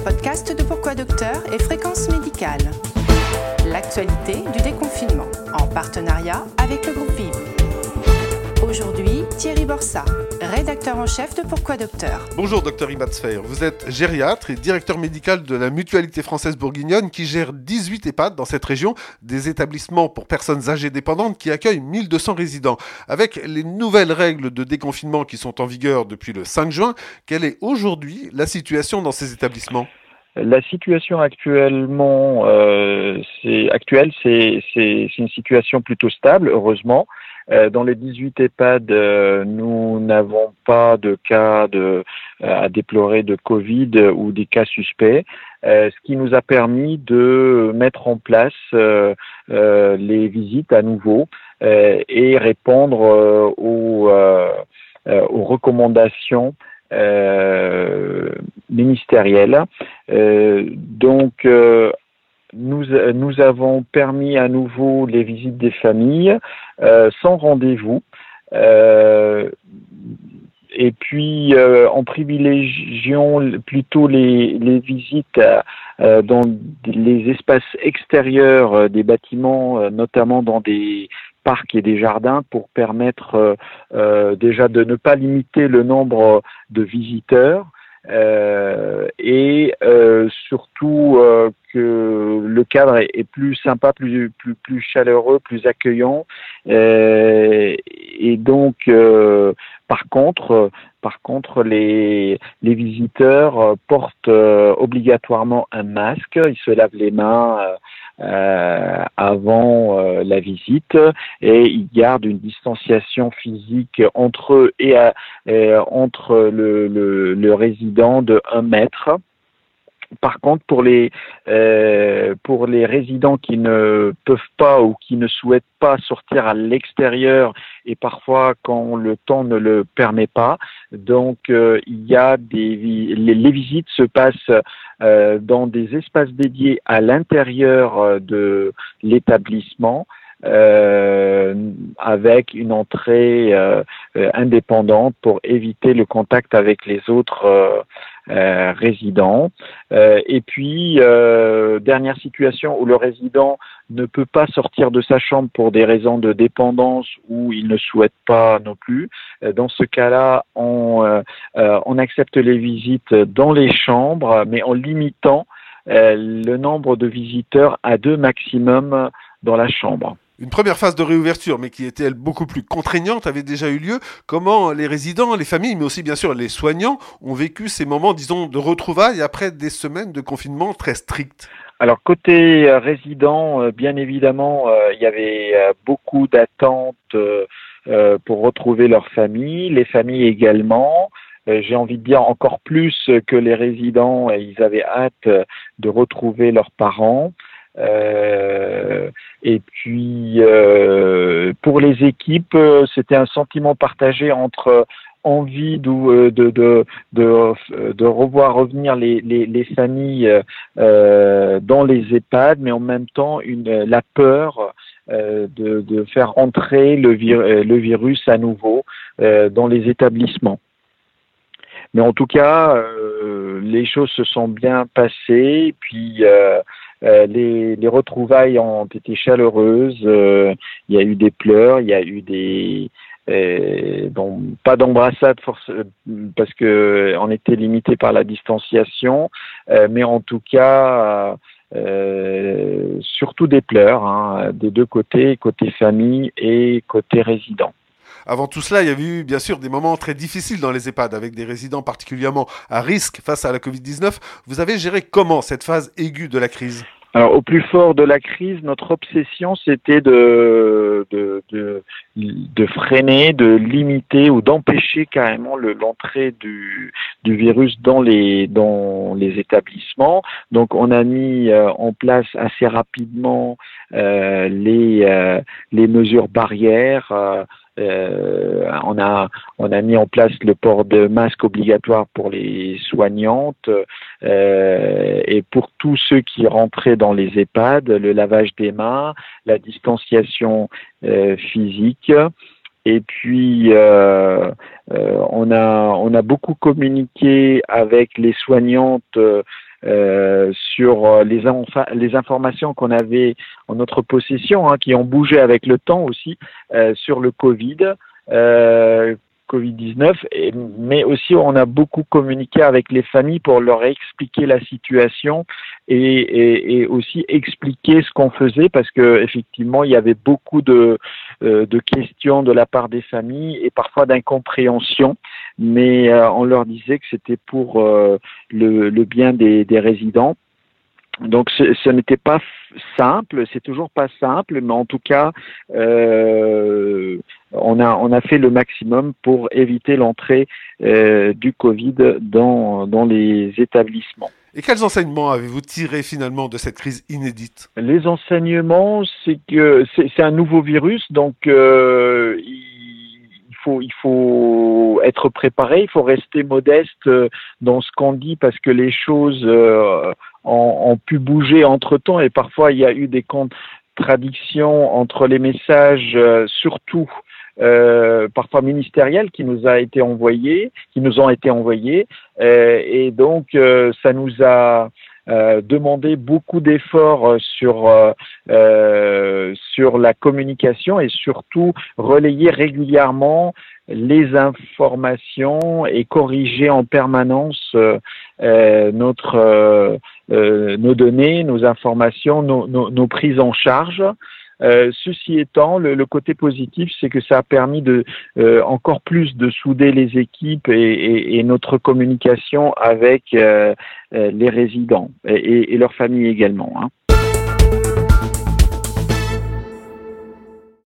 les podcasts de Pourquoi Docteur et Fréquence Médicale. L'actualité du déconfinement en partenariat avec le groupe Vive. Aujourd'hui, Thierry Borsa, rédacteur en chef de Pourquoi Docteur. Bonjour docteur Imatsfer, vous êtes gériatre et directeur médical de la Mutualité française bourguignonne qui gère 18 EHPAD dans cette région, des établissements pour personnes âgées dépendantes qui accueillent 1200 résidents. Avec les nouvelles règles de déconfinement qui sont en vigueur depuis le 5 juin, quelle est aujourd'hui la situation dans ces établissements? La situation actuellement, euh, c'est actuelle, c'est une situation plutôt stable, heureusement. Euh, dans les 18 EHPAD, euh, nous n'avons pas de cas de, à déplorer de Covid ou des cas suspects, ce qui nous a permis de mettre en place les visites à nouveau et répondre aux, aux recommandations euh, ministérielle. Euh, donc, euh, nous, nous avons permis à nouveau les visites des familles sans rendez-vous. et puis en privilégiant plutôt les, les visites dans les espaces extérieurs des bâtiments, notamment dans des parcs et des jardins pour permettre euh, euh, déjà de ne pas limiter le nombre de visiteurs euh, et cadre est, plus sympa, plus, plus, plus chaleureux, plus accueillant. et donc, par contre, par contre, les, les visiteurs portent obligatoirement un masque, ils se lavent les mains euh, avant euh, la visite et ils gardent une distanciation physique entre eux et, euh, entre le, le, le, résident de un mètre. Par contre, pour les euh, pour les résidents qui ne peuvent pas ou qui ne souhaitent pas sortir à l'extérieur et parfois quand le temps ne le permet pas, donc euh, il y a des les, visites se passent euh, dans des espaces dédiés à l'intérieur euh, de l'établissement. Euh, avec une entrée euh, indépendante pour éviter le contact avec les autres euh, euh, résident. Euh, et puis, euh, dernière situation où le résident ne peut pas sortir de sa chambre pour des raisons de dépendance ou il ne souhaite pas non plus. Dans ce cas-là, on, on accepte les visites dans les chambres, mais en limitant le nombre de visiteurs à deux maximum dans la chambre. Une première phase de réouverture, mais qui était elle beaucoup plus contraignante, avait déjà eu lieu. Comment les résidents, les familles, mais aussi bien sûr les soignants ont vécu ces moments, disons, de retrouvailles après des semaines de confinement très stricts alors côté euh, résidents, euh, bien évidemment, euh, il y avait beaucoup d'attentes pour retrouver leur famille, les familles également. J'ai envie de dire encore plus que les résidents, ils avaient hâte de retrouver leurs parents. Euh, et puis euh, pour les équipes, euh, c'était un sentiment partagé entre envie de, de, de, de, revoir revenir les, les, les familles dans les EHPAD, mais en même temps une, la peur de, de faire entrer le, le virus à nouveau dans les établissements. Mais en tout cas, les choses se sont bien passées. Puis euh, les, les, retrouvailles ont été chaleureuses. Euh, il y a eu des pleurs, il y a eu des euh, bon, pas d'embrassade parce que on était limité par la distanciation, mais en tout cas surtout des pleurs hein, des deux côtés, côté famille et côté résident. Avant tout cela, il y avait eu bien sûr des moments très difficiles dans les EHPAD avec des résidents particulièrement à risque face à la Covid-19. Vous avez géré comment cette phase aiguë de la crise? Alors, au plus fort de la crise, notre obsession, c'était de, freiner, de limiter ou d'empêcher carrément l'entrée du, virus dans les, établissements. Donc, on a mis euh, en place assez rapidement euh, euh, les mesures barrières. Euh, on a on a mis en place le port de masque obligatoire pour les soignantes euh, et pour tous ceux qui rentraient dans les EHPAD, le lavage des mains, la distanciation euh, physique. Et puis on a on a beaucoup communiqué avec les soignantes sur les, les informations qu'on avait en notre possession, hein, qui ont bougé avec le temps aussi sur le Covid. Covid-19, mais aussi on a beaucoup communiqué avec les familles pour leur expliquer la situation et, aussi expliquer ce qu'on faisait parce que effectivement il y avait beaucoup de, euh, de questions de la part des familles et parfois d'incompréhension, mais euh, on leur disait que c'était pour euh, le, bien des, des résidents. Donc ce, n'était pas simple, c'est toujours pas simple, mais en tout cas, euh, on a on a fait le maximum pour éviter l'entrée euh, du Covid dans dans les établissements. Et quels enseignements avez-vous tiré finalement de cette crise inédite? Les enseignements, c'est que c'est un nouveau virus, donc euh, il faut il faut être préparé, il faut rester modeste dans ce qu'on dit parce que les choses ont, pu bouger entre temps et parfois il y a eu des contradictions entre les messages, euh, surtout euh, parfois ministériels qui nous a été envoyés, qui nous ont été envoyés, euh, et donc euh, ça nous a euh, demandé beaucoup d'efforts sur sur la communication et surtout relayer régulièrement les informations et corriger en permanence notre nos données, nos informations, nos, prises en charge. Euh, ceci étant, le, côté positif, c'est que ça a permis de euh, encore plus de souder les équipes et, notre communication avec les résidents et, et leurs familles également. Hein.